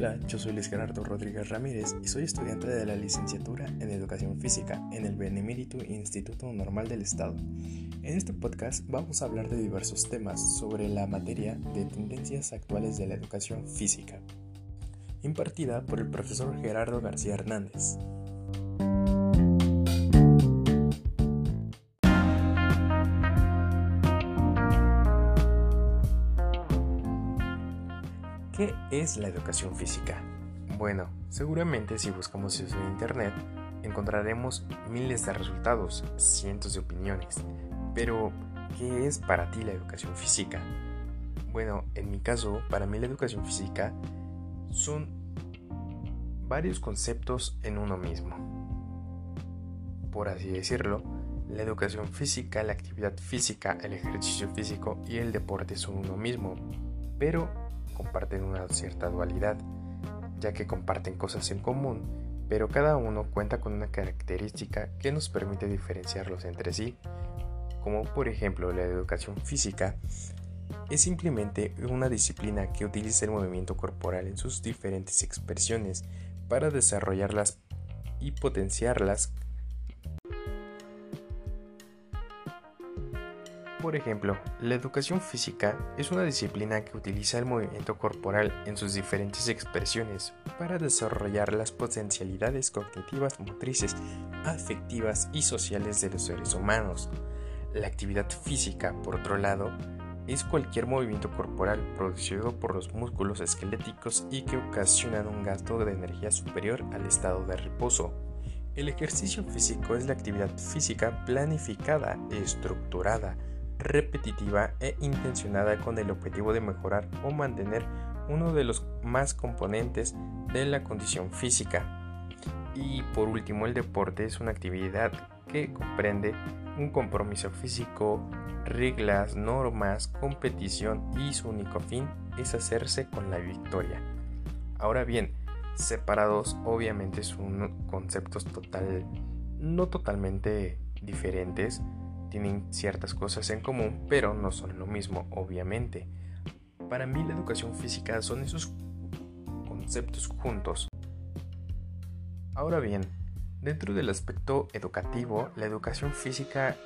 Hola, yo soy Luis Gerardo Rodríguez Ramírez y soy estudiante de la licenciatura en Educación Física en el Benemérito Instituto Normal del Estado. En este podcast vamos a hablar de diversos temas sobre la materia de tendencias actuales de la educación física, impartida por el profesor Gerardo García Hernández. ¿Qué es la educación física? Bueno, seguramente si buscamos eso en internet encontraremos miles de resultados, cientos de opiniones. Pero, ¿qué es para ti la educación física? Bueno, en mi caso, para mí la educación física son varios conceptos en uno mismo. Por así decirlo, la educación física, la actividad física, el ejercicio físico y el deporte son uno mismo, pero comparten una cierta dualidad, ya que comparten cosas en común, pero cada uno cuenta con una característica que nos permite diferenciarlos entre sí, como por ejemplo la educación física. Es simplemente una disciplina que utiliza el movimiento corporal en sus diferentes expresiones para desarrollarlas y potenciarlas Por ejemplo, la educación física es una disciplina que utiliza el movimiento corporal en sus diferentes expresiones para desarrollar las potencialidades cognitivas, motrices, afectivas y sociales de los seres humanos. La actividad física, por otro lado, es cualquier movimiento corporal producido por los músculos esqueléticos y que ocasionan un gasto de energía superior al estado de reposo. El ejercicio físico es la actividad física planificada, estructurada, repetitiva e intencionada con el objetivo de mejorar o mantener uno de los más componentes de la condición física. Y por último, el deporte es una actividad que comprende un compromiso físico, reglas, normas, competición y su único fin es hacerse con la victoria. Ahora bien, separados obviamente son conceptos total, no totalmente diferentes, tienen ciertas cosas en común, pero no son lo mismo, obviamente. Para mí la educación física son esos conceptos juntos. Ahora bien, dentro del aspecto educativo, la educación física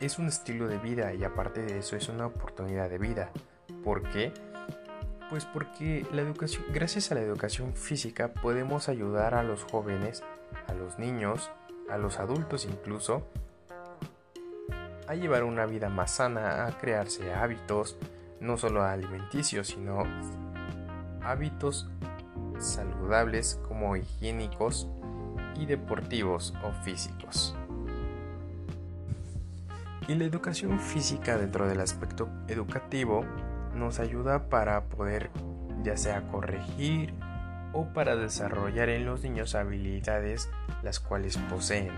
es un estilo de vida y aparte de eso es una oportunidad de vida. ¿Por qué? Pues porque gracias a la educación física podemos ayudar a los jóvenes, a los niños, a los adultos incluso, a llevar una vida más sana, a crearse hábitos, no solo alimenticios, sino hábitos saludables como higiénicos y deportivos o físicos. Y la educación física dentro del aspecto educativo nos ayuda para poder ya sea corregir o para desarrollar en los niños habilidades las cuales poseen.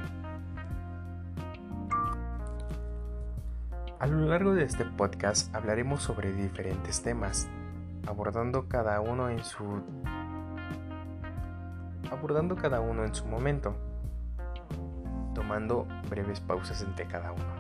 A lo largo de este podcast hablaremos sobre diferentes temas, abordando cada uno en su abordando cada uno en su momento, tomando breves pausas entre cada uno.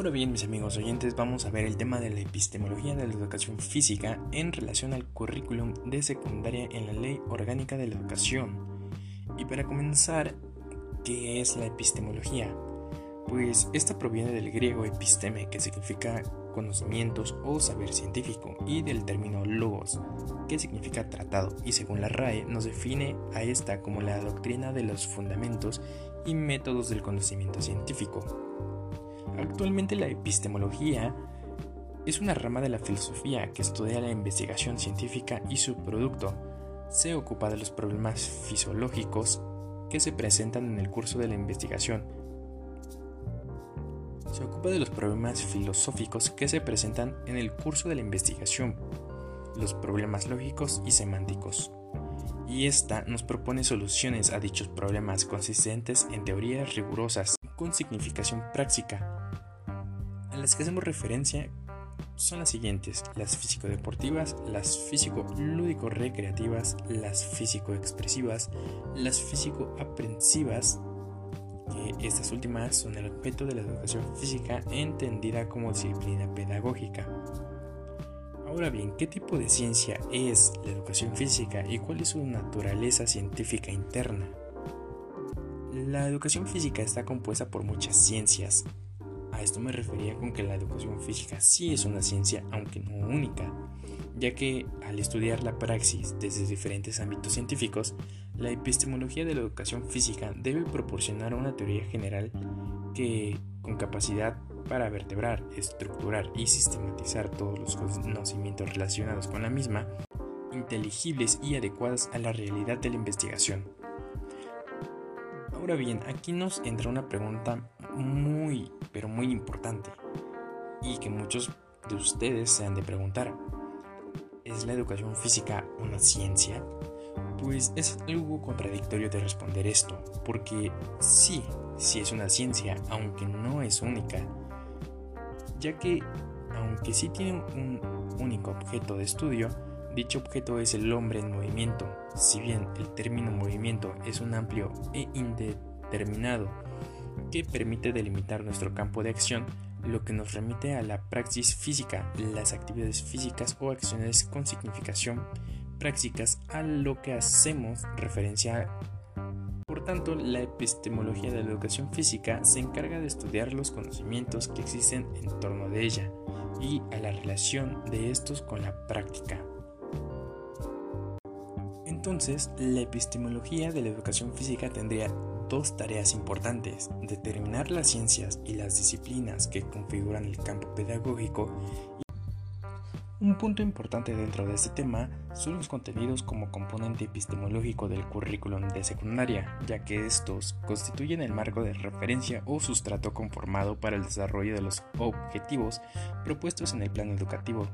Ahora bien, mis amigos oyentes, vamos a ver el tema de la epistemología de la educación física en relación al currículum de secundaria en la Ley Orgánica de la Educación. Y para comenzar, ¿qué es la epistemología? Pues esta proviene del griego episteme, que significa conocimientos o saber científico, y del término logos, que significa tratado, y según la RAE nos define a esta como la doctrina de los fundamentos y métodos del conocimiento científico. Actualmente la epistemología es una rama de la filosofía que estudia la investigación científica y su producto. Se ocupa de los problemas fisiológicos que se presentan en el curso de la investigación. Se ocupa de los problemas filosóficos que se presentan en el curso de la investigación, los problemas lógicos y semánticos. Y esta nos propone soluciones a dichos problemas consistentes en teorías rigurosas con significación práctica, a las que hacemos referencia son las siguientes, las físico-deportivas, las físico-lúdico-recreativas, las físico-expresivas, las físico-aprensivas, estas últimas son el objeto de la educación física entendida como disciplina pedagógica. Ahora bien, ¿qué tipo de ciencia es la educación física y cuál es su naturaleza científica interna? La educación física está compuesta por muchas ciencias, a esto me refería con que la educación física sí es una ciencia, aunque no única, ya que al estudiar la praxis desde diferentes ámbitos científicos, la epistemología de la educación física debe proporcionar una teoría general que, con capacidad para vertebrar, estructurar y sistematizar todos los conocimientos relacionados con la misma, inteligibles y adecuadas a la realidad de la investigación. Bien, aquí nos entra una pregunta muy, pero muy importante y que muchos de ustedes se han de preguntar. ¿Es la educación física una ciencia? Pues es algo contradictorio de responder esto, porque sí, sí es una ciencia, aunque no es única, ya que aunque sí tiene un único objeto de estudio, dicho objeto es el hombre en movimiento. Si bien el término movimiento es un amplio e indeterminado que permite delimitar nuestro campo de acción, lo que nos remite a la praxis física, las actividades físicas o acciones con significación prácticas a lo que hacemos referencia. Por tanto, la epistemología de la educación física se encarga de estudiar los conocimientos que existen en torno de ella y a la relación de estos con la práctica. Entonces, la epistemología de la educación física tendría dos tareas importantes, determinar las ciencias y las disciplinas que configuran el campo pedagógico. Un punto importante dentro de este tema son los contenidos como componente epistemológico del currículum de secundaria, ya que estos constituyen el marco de referencia o sustrato conformado para el desarrollo de los objetivos propuestos en el plano educativo.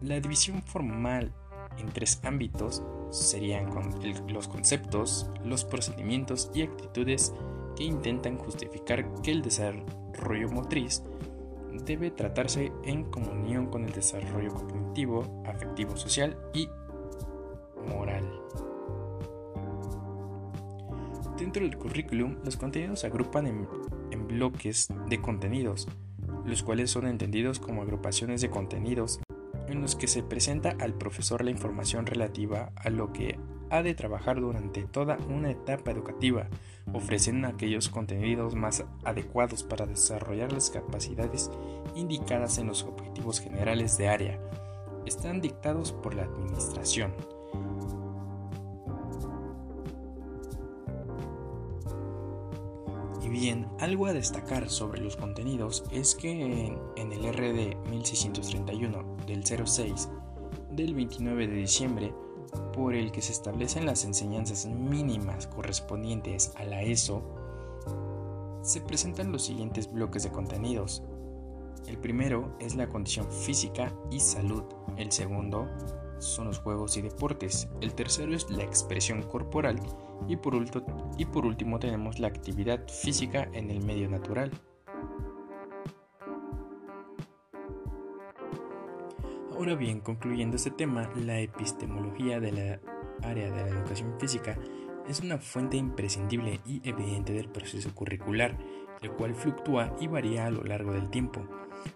La división formal en tres ámbitos serían los conceptos, los procedimientos y actitudes que intentan justificar que el desarrollo motriz debe tratarse en comunión con el desarrollo cognitivo, afectivo, social y moral. Dentro del currículum, los contenidos se agrupan en, en bloques de contenidos, los cuales son entendidos como agrupaciones de contenidos en los que se presenta al profesor la información relativa a lo que ha de trabajar durante toda una etapa educativa, ofreciendo aquellos contenidos más adecuados para desarrollar las capacidades indicadas en los objetivos generales de área. Están dictados por la Administración. Bien, algo a destacar sobre los contenidos es que en, el RD 1631 del 06 del 29 de diciembre, por el que se establecen las enseñanzas mínimas correspondientes a la ESO, se presentan los siguientes bloques de contenidos. El primero es la condición física y salud. El segundo son los juegos y deportes. El tercero es la expresión corporal. Y por, y por último tenemos la actividad física en el medio natural. Ahora bien, concluyendo este tema, la epistemología de la área de la educación física es una fuente imprescindible y evidente del proceso curricular, el cual fluctúa y varía a lo largo del tiempo.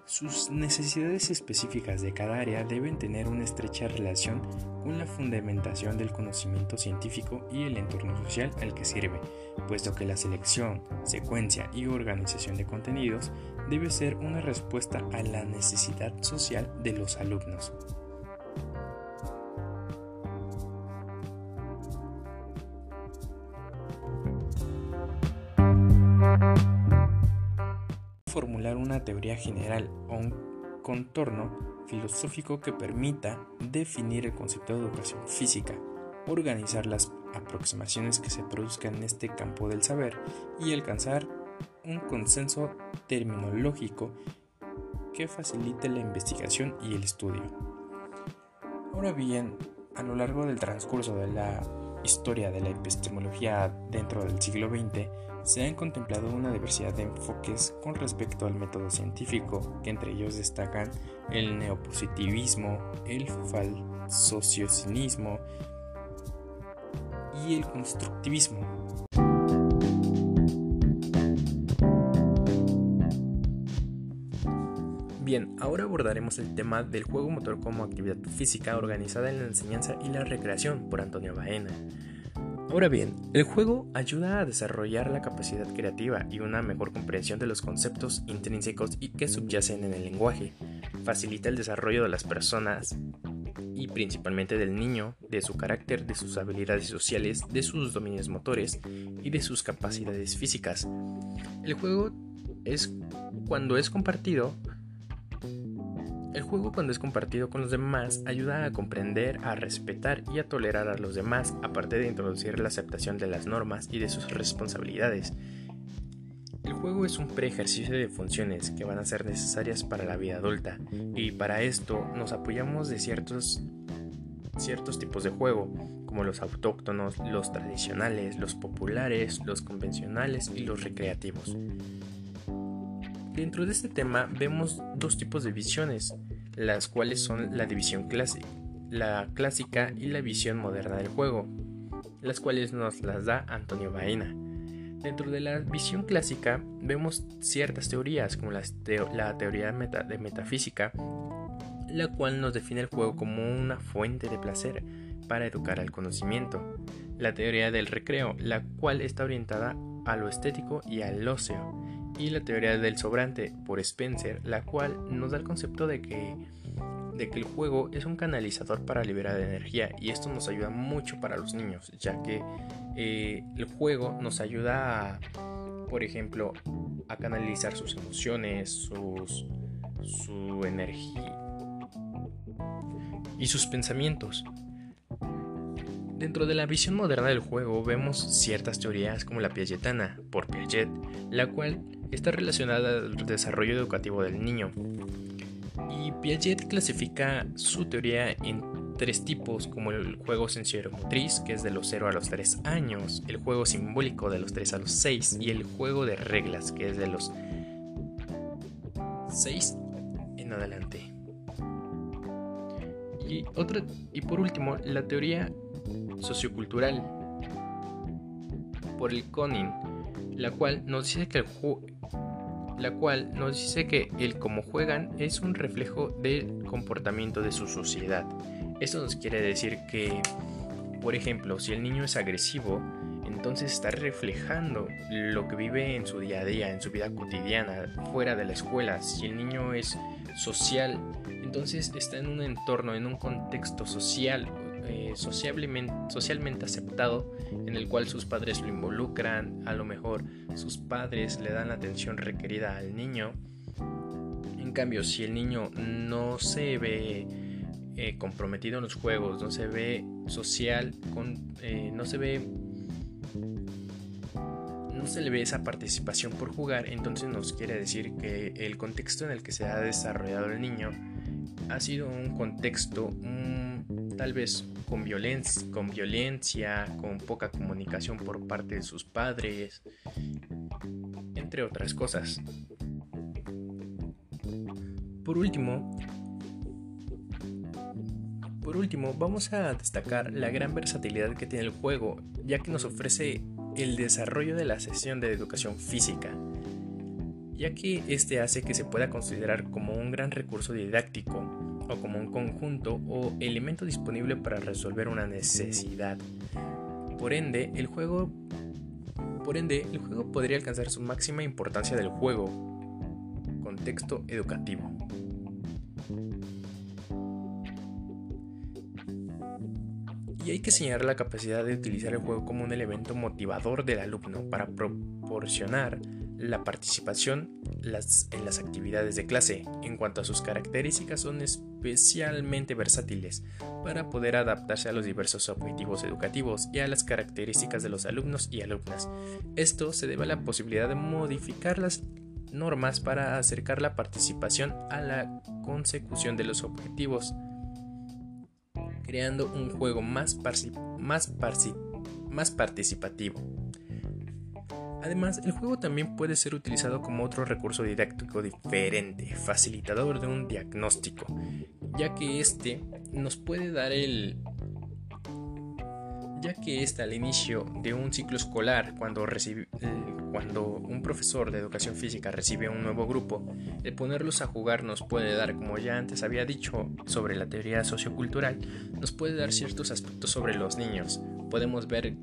Sus necesidades específicas de cada área deben tener una estrecha relación con la fundamentación del conocimiento científico y el entorno social al que sirve, puesto que la selección, secuencia y organización de contenidos debe ser una respuesta a la necesidad social de los alumnos. Contorno filosófico que permita definir el concepto de educación física, organizar las aproximaciones que se produzcan en este campo del saber y alcanzar un consenso terminológico que facilite la investigación y el estudio. Ahora bien, a lo largo del transcurso de la historia de la epistemología dentro del siglo XX, se han contemplado una diversidad de enfoques con respecto al método científico, que entre ellos destacan el neopositivismo, el falsocinismo y el constructivismo. Bien, ahora abordaremos el tema del juego motor como actividad física organizada en la enseñanza y la recreación por Antonio Baena. Ahora bien, el juego ayuda a desarrollar la capacidad creativa y una mejor comprensión de los conceptos intrínsecos y que subyacen en el lenguaje. Facilita el desarrollo de las personas y principalmente del niño, de su carácter, de sus habilidades sociales, de sus dominios motores y de sus capacidades físicas. El juego es cuando es compartido el juego cuando es compartido con los demás ayuda a comprender, a respetar y a tolerar a los demás, aparte de introducir la aceptación de las normas y de sus responsabilidades. El juego es un pre-ejercicio de funciones que van a ser necesarias para la vida adulta y para esto nos apoyamos de ciertos, ciertos tipos de juego, como los autóctonos, los tradicionales, los populares, los convencionales y los recreativos. Dentro de este tema vemos dos tipos de visiones, las cuales son la división clásica, la clásica y la visión moderna del juego, las cuales nos las da Antonio Baena. Dentro de la visión clásica vemos ciertas teorías como la, teoría de metafísica, la cual nos define el juego como una fuente de placer para educar al conocimiento. La teoría del recreo, la cual está orientada a lo estético y al óseo y la teoría del sobrante por Spencer, la cual nos da el concepto de que, de que el juego es un canalizador para liberar energía y esto nos ayuda mucho para los niños, ya que eh, el juego nos ayuda a, por ejemplo, a canalizar sus emociones, sus, su energía y sus pensamientos. Dentro de la visión moderna del juego vemos ciertas teorías como la Piagetana, por Piaget, la cual está relacionada al desarrollo educativo del niño. Y Piaget clasifica su teoría en tres tipos, como el juego motriz que es de los 0 a los 3 años, el juego simbólico de los 3 a los 6 y el juego de reglas, que es de los 6 en adelante. Y, otra, y por último, la teoría sociocultural por el Conin, la cual nos dice que el, la cual nos dice que el cómo juegan es un reflejo del comportamiento de su sociedad. Esto nos quiere decir que, por ejemplo, si el niño es agresivo, entonces está reflejando lo que vive en su día a día, en su vida cotidiana, fuera de la escuela. Si el niño es social, entonces está en un entorno, en un contexto social eh, socialmente, aceptado en el cual sus padres lo involucran, a lo mejor sus padres le dan la atención requerida al niño. En cambio, si el niño no se ve eh, comprometido en los juegos, no se ve social, eh, no se ve no se le ve esa participación por jugar, entonces nos quiere decir que el contexto en el que se ha desarrollado el niño ha sido un contexto tal vez con, violencia, con poca comunicación por parte de sus padres, entre otras cosas. Por último, por último, vamos a destacar la gran versatilidad que tiene el juego, ya que nos ofrece el desarrollo de la sesión de educación física, ya que este hace que se pueda considerar como un gran recurso didáctico o como un conjunto o elemento disponible para resolver una necesidad. Por ende, el juego por ende, el juego podría alcanzar su máxima importancia del juego, contexto educativo. Y hay que señalar la capacidad de utilizar el juego como un elemento motivador del alumno para proporcionar la participación en las actividades de clase. En cuanto a sus características, son especialmente versátiles para poder adaptarse a los diversos objetivos educativos y a las características de los alumnos y alumnas. Esto se debe a la posibilidad de modificar las normas para acercar la participación a la consecución de los objetivos, creando un juego más, participativo. Además, el juego también puede ser utilizado como otro recurso didáctico diferente, facilitador de un diagnóstico, ya que este nos puede dar el ya que está al inicio de un ciclo escolar, cuando, recibe, cuando un profesor de educación física recibe un nuevo grupo, el ponerlos a jugar nos puede dar, como ya antes había dicho sobre la teoría sociocultural, nos puede dar ciertos aspectos sobre los niños. Podemos ver,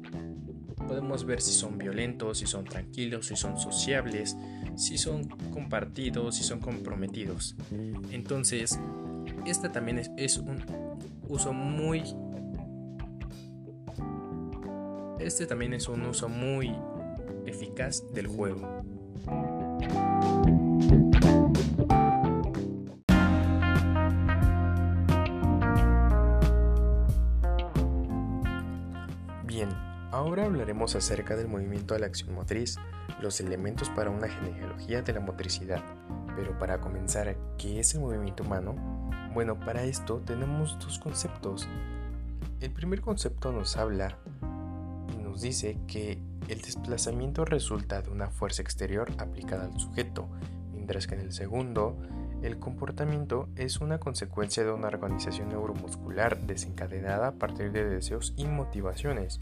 podemos ver si son violentos, si son tranquilos, si son sociables, si son compartidos, si son comprometidos. Entonces, este también es, es un uso muy este también es un uso muy eficaz del juego. Hablaremos acerca del movimiento a la acción motriz, los elementos para una genealogía de la motricidad. Pero para comenzar, ¿qué es el movimiento humano? Bueno, para esto tenemos dos conceptos. El primer concepto nos habla nos dice que el desplazamiento resulta de una fuerza exterior aplicada al sujeto, mientras que en el segundo, el comportamiento es una consecuencia de una organización neuromuscular desencadenada a partir de deseos y motivaciones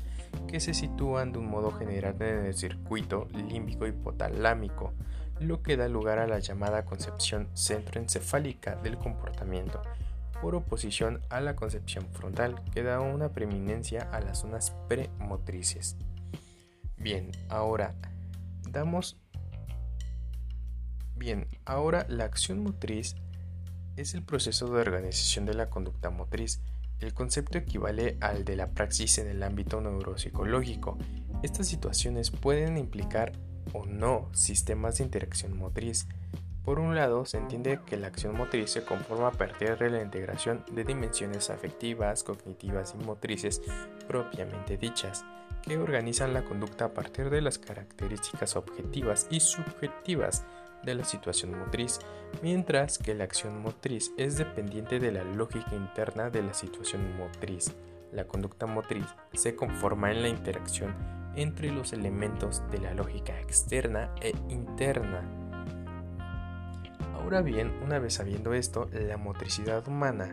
que se sitúan de un modo general en el circuito límbico hipotalámico, lo que da lugar a la llamada concepción centroencefálica del comportamiento por oposición a la concepción frontal, que da una preeminencia a las zonas premotrices. Bien, ahora damos... Bien, ahora la acción motriz es el proceso de organización de la conducta motriz. El concepto equivale al de la praxis en el ámbito neuropsicológico. Estas situaciones pueden implicar o no sistemas de interacción motriz, por un lado, se entiende que la acción motriz se conforma a partir de la integración de dimensiones afectivas, cognitivas y motrices propiamente dichas, que organizan la conducta a partir de las características objetivas y subjetivas de la situación motriz, mientras que la acción motriz es dependiente de la lógica interna de la situación motriz. La conducta motriz se conforma en la interacción entre los elementos de la lógica externa e interna Ahora bien, una vez sabiendo esto, la motricidad humana,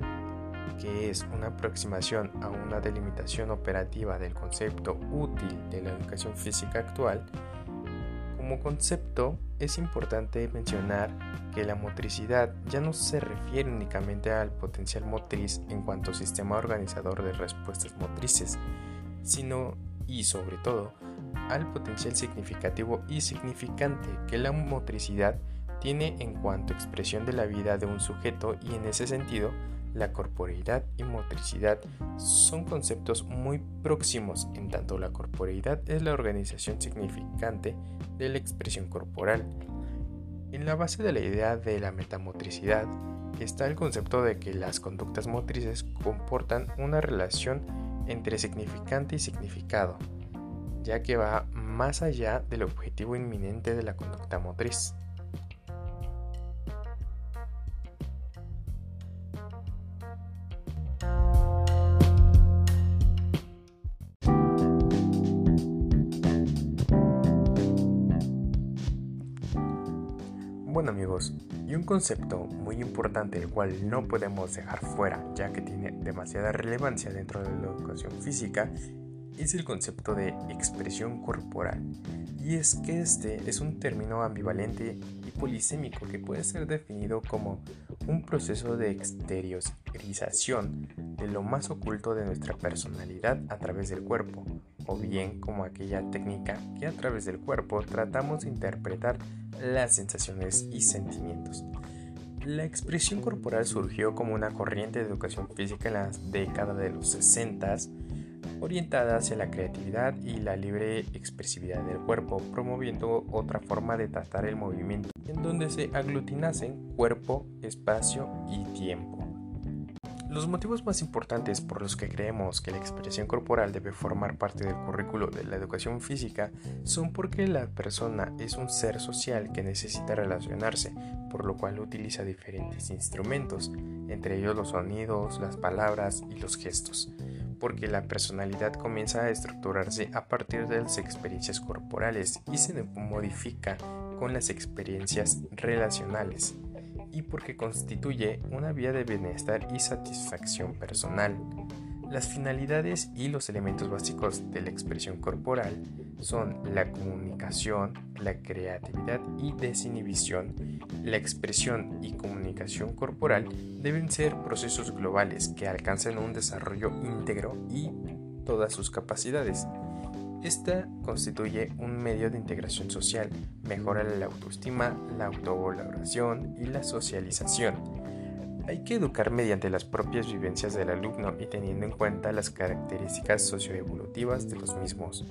que es una aproximación a una delimitación operativa del concepto útil de la educación física actual, como concepto es importante mencionar que la motricidad ya no se refiere únicamente al potencial motriz en cuanto sistema organizador de respuestas motrices, sino y sobre todo al potencial significativo y significante que la motricidad tiene en cuanto expresión de la vida de un sujeto y en ese sentido la corporeidad y motricidad son conceptos muy próximos en tanto la corporeidad es la organización significante de la expresión corporal. En la base de la idea de la metamotricidad está el concepto de que las conductas motrices comportan una relación entre significante y significado, ya que va más allá del objetivo inminente de la conducta motriz. Concepto muy importante el cual no podemos dejar fuera ya que tiene demasiada relevancia dentro de la educación física es el concepto de expresión corporal. Y es que este es un término ambivalente y polisémico que puede ser definido como un proceso de exteriorización de lo más oculto de nuestra personalidad a través del cuerpo, o bien como aquella técnica que a través del cuerpo tratamos de interpretar las sensaciones y sentimientos. La expresión corporal surgió como una corriente de educación física en la década de los 60 orientada hacia la creatividad y la libre expresividad del cuerpo, promoviendo otra forma de tratar el movimiento, en donde se aglutinasen cuerpo, espacio y tiempo. Los motivos más importantes por los que creemos que la expresión corporal debe formar parte del currículo de la educación física son porque la persona es un ser social que necesita relacionarse, por lo cual utiliza diferentes instrumentos, entre ellos los sonidos, las palabras y los gestos. porque la personalidad comienza a estructurarse a partir de las experiencias corporales y se modifica con las experiencias relacionales y porque constituye una vía de bienestar y satisfacción personal. Las finalidades y los elementos básicos de la expresión corporal son la comunicación, la creatividad y desinhibición. La expresión y comunicación corporal deben ser procesos globales que alcancen un desarrollo íntegro y todas sus capacidades. Esta constituye un medio de integración social, mejora la autoestima, la autovaloración y la socialización. Hay que educar mediante las propias vivencias del alumno y teniendo en cuenta las características socioevolutivas de los mismos.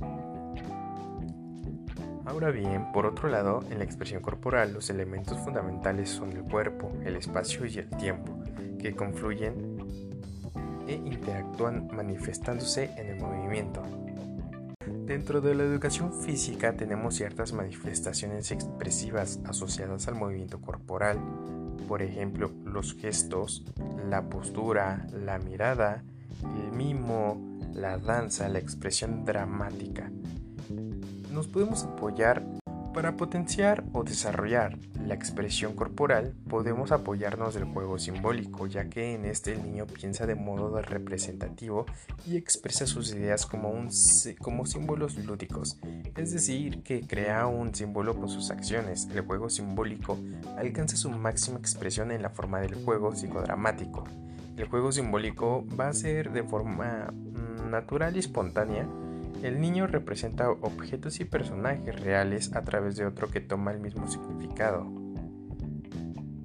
Ahora bien, por otro lado, en la expresión corporal los elementos fundamentales son el cuerpo, el espacio y el tiempo, que confluyen e interactúan manifestándose en el movimiento. Dentro de la educación física tenemos ciertas manifestaciones expresivas asociadas al movimiento corporal, por ejemplo los gestos, la postura, la mirada, el mimo, la danza, la expresión dramática. Nos podemos apoyar para potenciar o desarrollar la expresión corporal, podemos apoyarnos del juego simbólico, ya que en este el niño piensa de modo representativo y expresa sus ideas como, un, como símbolos lúdicos, es decir, que crea un símbolo con sus acciones. El juego simbólico alcanza su máxima expresión en la forma del juego psicodramático. El juego simbólico va a ser de forma mm, natural y espontánea, el niño representa objetos y personajes reales a través de otro que toma el mismo significado.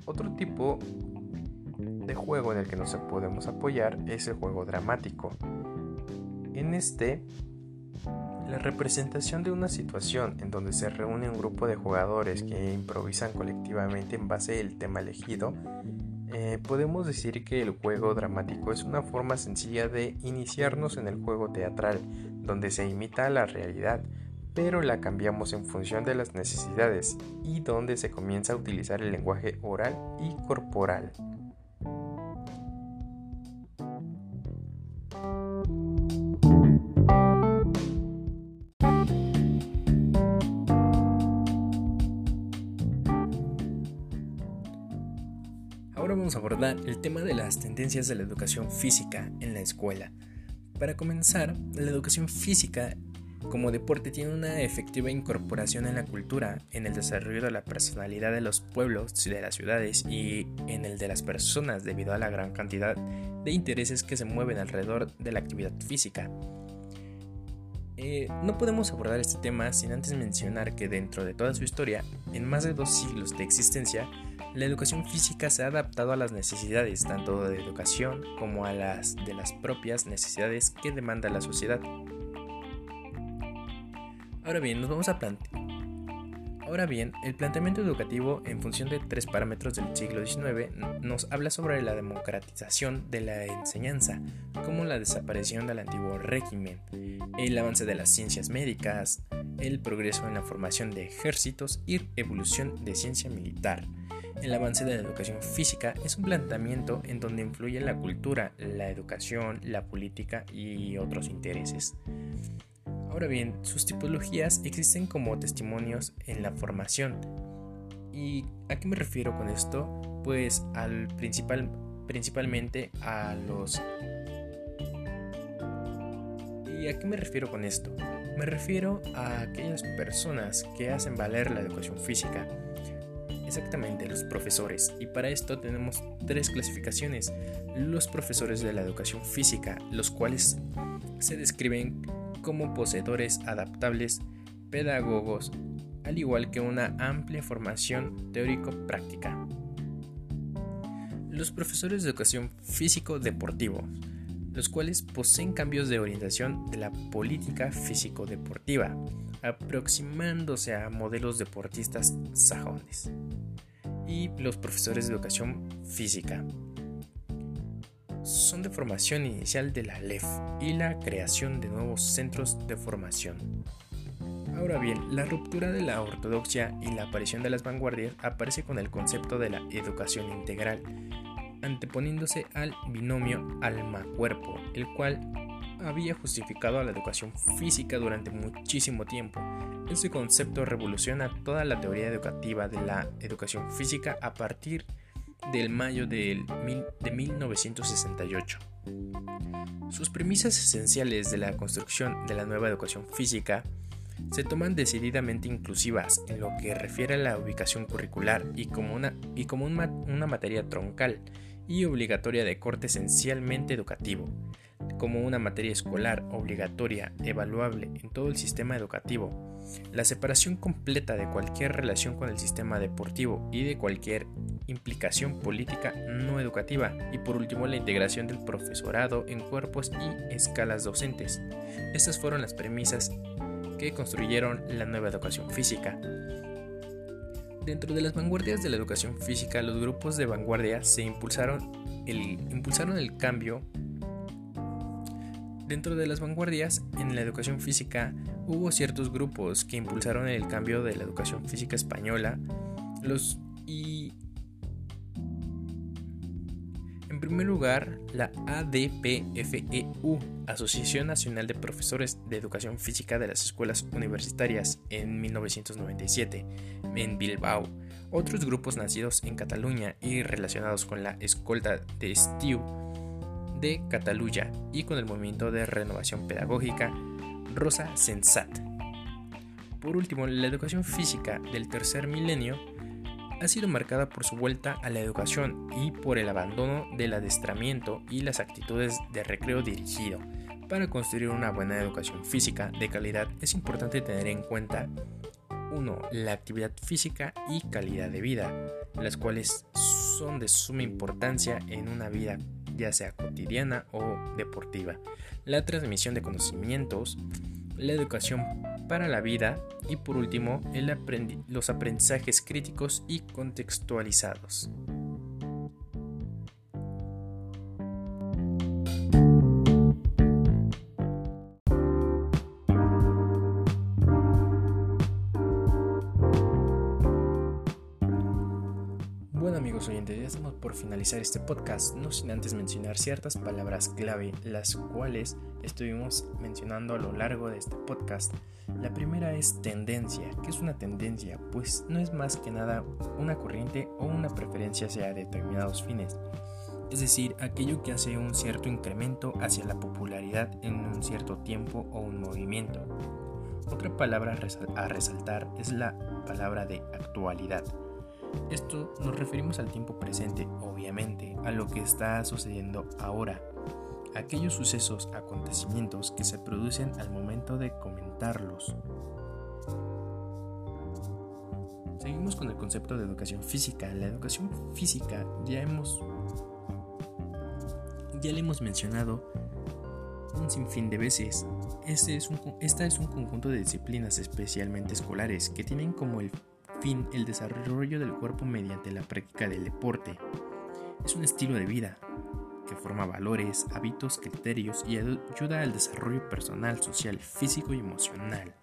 Otro tipo de juego en el que nos podemos apoyar es el juego dramático. En este, la representación de una situación en donde se reúne un grupo de jugadores que improvisan colectivamente en base al tema elegido, eh, podemos decir que el juego dramático es una forma sencilla de iniciarnos en el juego teatral, donde se imita la realidad, pero la cambiamos en función de las necesidades y donde se comienza a utilizar el lenguaje oral y corporal. Ahora vamos a abordar el tema de las tendencias de la educación física en la escuela. Para comenzar, la educación física como deporte tiene una efectiva incorporación en la cultura, en el desarrollo de la personalidad de los pueblos de las ciudades y en el de las personas debido a la gran cantidad de intereses que se mueven alrededor de la actividad física. Eh, no podemos abordar este tema sin antes mencionar que dentro de toda su historia, en más de dos siglos de existencia, la educación física se ha adaptado a las necesidades tanto de educación como a las de las propias necesidades que demanda la sociedad. Ahora bien, nos vamos a plantear. Ahora bien, el planteamiento educativo en función de tres parámetros del siglo XIX nos habla sobre la democratización de la enseñanza, como la desaparición del antiguo régimen, el avance de las ciencias médicas, el progreso en la formación de ejércitos y evolución de ciencia militar. El avance de la educación física es un planteamiento en donde influye la cultura, la educación, la política y otros intereses. Ahora bien, sus tipologías existen como testimonios en la formación. ¿Y a qué me refiero con esto? Pues al principal, principalmente a los... ¿Y a qué me refiero con esto? Me refiero a aquellas personas que hacen valer la educación física Exactamente, los profesores. Y para esto tenemos tres clasificaciones. Los profesores de la educación física, los cuales se describen como poseedores adaptables, pedagogos, al igual que una amplia formación teórico-práctica. Los profesores de educación físico-deportivo, los cuales poseen cambios de orientación de la política físico-deportiva, aproximándose a modelos deportistas sajones. Y los profesores de educación física. Son de formación inicial de la LEF y la creación de nuevos centros de formación. Ahora bien, la ruptura de la ortodoxia y la aparición de las vanguardias aparece con el concepto de la educación integral, anteponiéndose al binomio alma-cuerpo, el cual había justificado a la educación física durante muchísimo tiempo. Este concepto revoluciona toda la teoría educativa de la educación física a partir del mayo de 1968. Sus premisas esenciales de la construcción de la nueva educación física se toman decididamente inclusivas en lo que refiere a la ubicación curricular y como una, y como una materia troncal y obligatoria de corte esencialmente educativo, como una materia escolar obligatoria, evaluable en todo el sistema educativo, la separación completa de cualquier relación con el sistema deportivo y de cualquier implicación política no educativa y por último la integración del profesorado en cuerpos y escalas docentes. Estas fueron las premisas que construyeron la nueva educación física. Dentro de las vanguardias de la educación física, los grupos de vanguardia se impulsaron el, impulsaron el cambio. Dentro de las vanguardias en la educación física hubo ciertos grupos que impulsaron el cambio de la educación física española los, en primer lugar, la ADPFEU, Asociación Nacional de Profesores de Educación Física de las Escuelas Universitarias, en 1997, en Bilbao. Otros grupos nacidos en Cataluña y relacionados con la escolta de Estiu de Cataluña y con el movimiento de renovación pedagógica Rosa Sensat. Por último, la educación física del tercer milenio ha sido marcada por su vuelta a la educación y por el abandono del adestramiento y las actitudes de recreo dirigido. Para construir una buena educación física de calidad es importante tener en cuenta 1. La actividad física y calidad de vida, las cuales son de suma importancia en una vida ya sea cotidiana o deportiva. La transmisión de conocimientos, la educación para la vida y por último los aprendizajes críticos y contextualizados. Oyentes, ya estamos por finalizar este podcast, no sin antes mencionar ciertas palabras clave, las cuales estuvimos mencionando a lo largo de este podcast. La primera es tendencia. ¿Qué es una tendencia? Pues no es más que nada una corriente o una preferencia hacia determinados fines. Es decir, aquello que hace un cierto incremento hacia la popularidad en un cierto tiempo o un movimiento. Otra palabra a resaltar es la palabra de actualidad esto nos referimos al tiempo presente, obviamente, a lo que está sucediendo ahora, aquellos sucesos, acontecimientos que se producen al momento de comentarlos. Seguimos con el concepto de educación física. La educación física ya hemos ya le hemos mencionado un sinfín de veces. Este esta es un conjunto de disciplinas especialmente escolares que tienen como el fin el desarrollo del cuerpo mediante la práctica del deporte. Es un estilo de vida que forma valores, hábitos, criterios y ayuda al desarrollo personal, social, físico y emocional.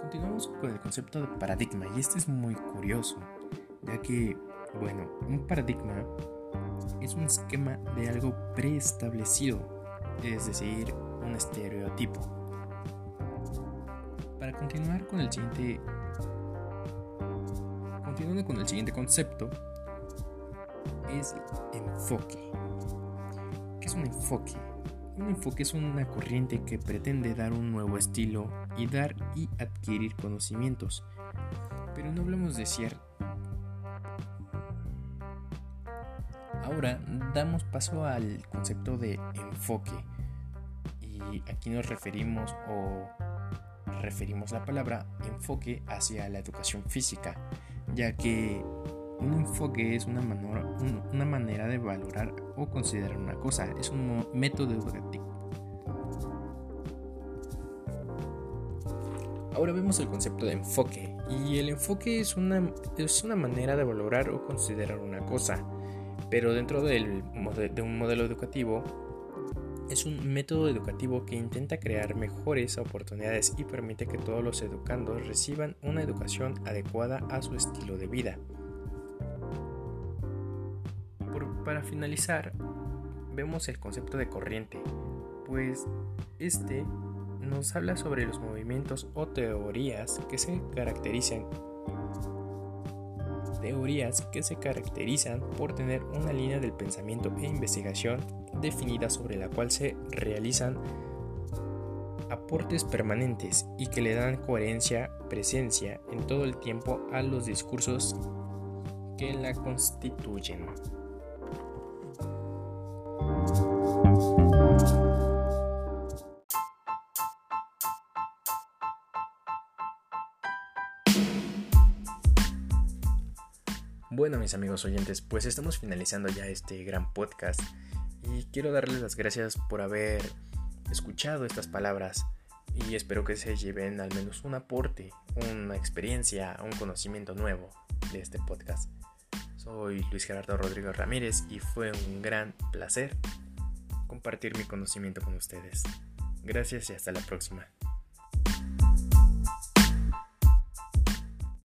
Continuamos con el concepto de paradigma y este es muy curioso, ya que, bueno, un paradigma es un esquema de algo preestablecido, es decir, un estereotipo. Continuar con el siguiente. Continuando con el siguiente concepto, es enfoque. ¿Qué es un enfoque? Un enfoque es una corriente que pretende dar un nuevo estilo y dar y adquirir conocimientos. Pero no hablamos de cierto. Ahora damos paso al concepto de enfoque. Y aquí nos referimos o referimos la palabra enfoque hacia la educación física, ya que un enfoque es una, manera, una manera de valorar o considerar una cosa, es un método educativo. Ahora vemos el concepto de enfoque, y el enfoque es una, es una manera de valorar o considerar una cosa, pero dentro del, de un modelo educativo es un método educativo que intenta crear mejores oportunidades y permite que todos los educandos reciban una educación adecuada a su estilo de vida. para finalizar, vemos el concepto de corriente, pues este nos habla sobre los movimientos o teorías que se caracterizan teorías que se caracterizan por tener una línea del pensamiento e investigación definida sobre la cual se realizan aportes permanentes y que le dan coherencia, presencia en todo el tiempo a los discursos que la constituyen. Mis amigos oyentes, pues estamos finalizando ya este gran podcast y quiero darles las gracias por haber escuchado estas palabras y espero que se lleven al menos un aporte, una experiencia, un conocimiento nuevo de este podcast. Soy Luis Gerardo Rodrigo Ramírez y fue un gran placer compartir mi conocimiento con ustedes. Gracias y hasta la próxima.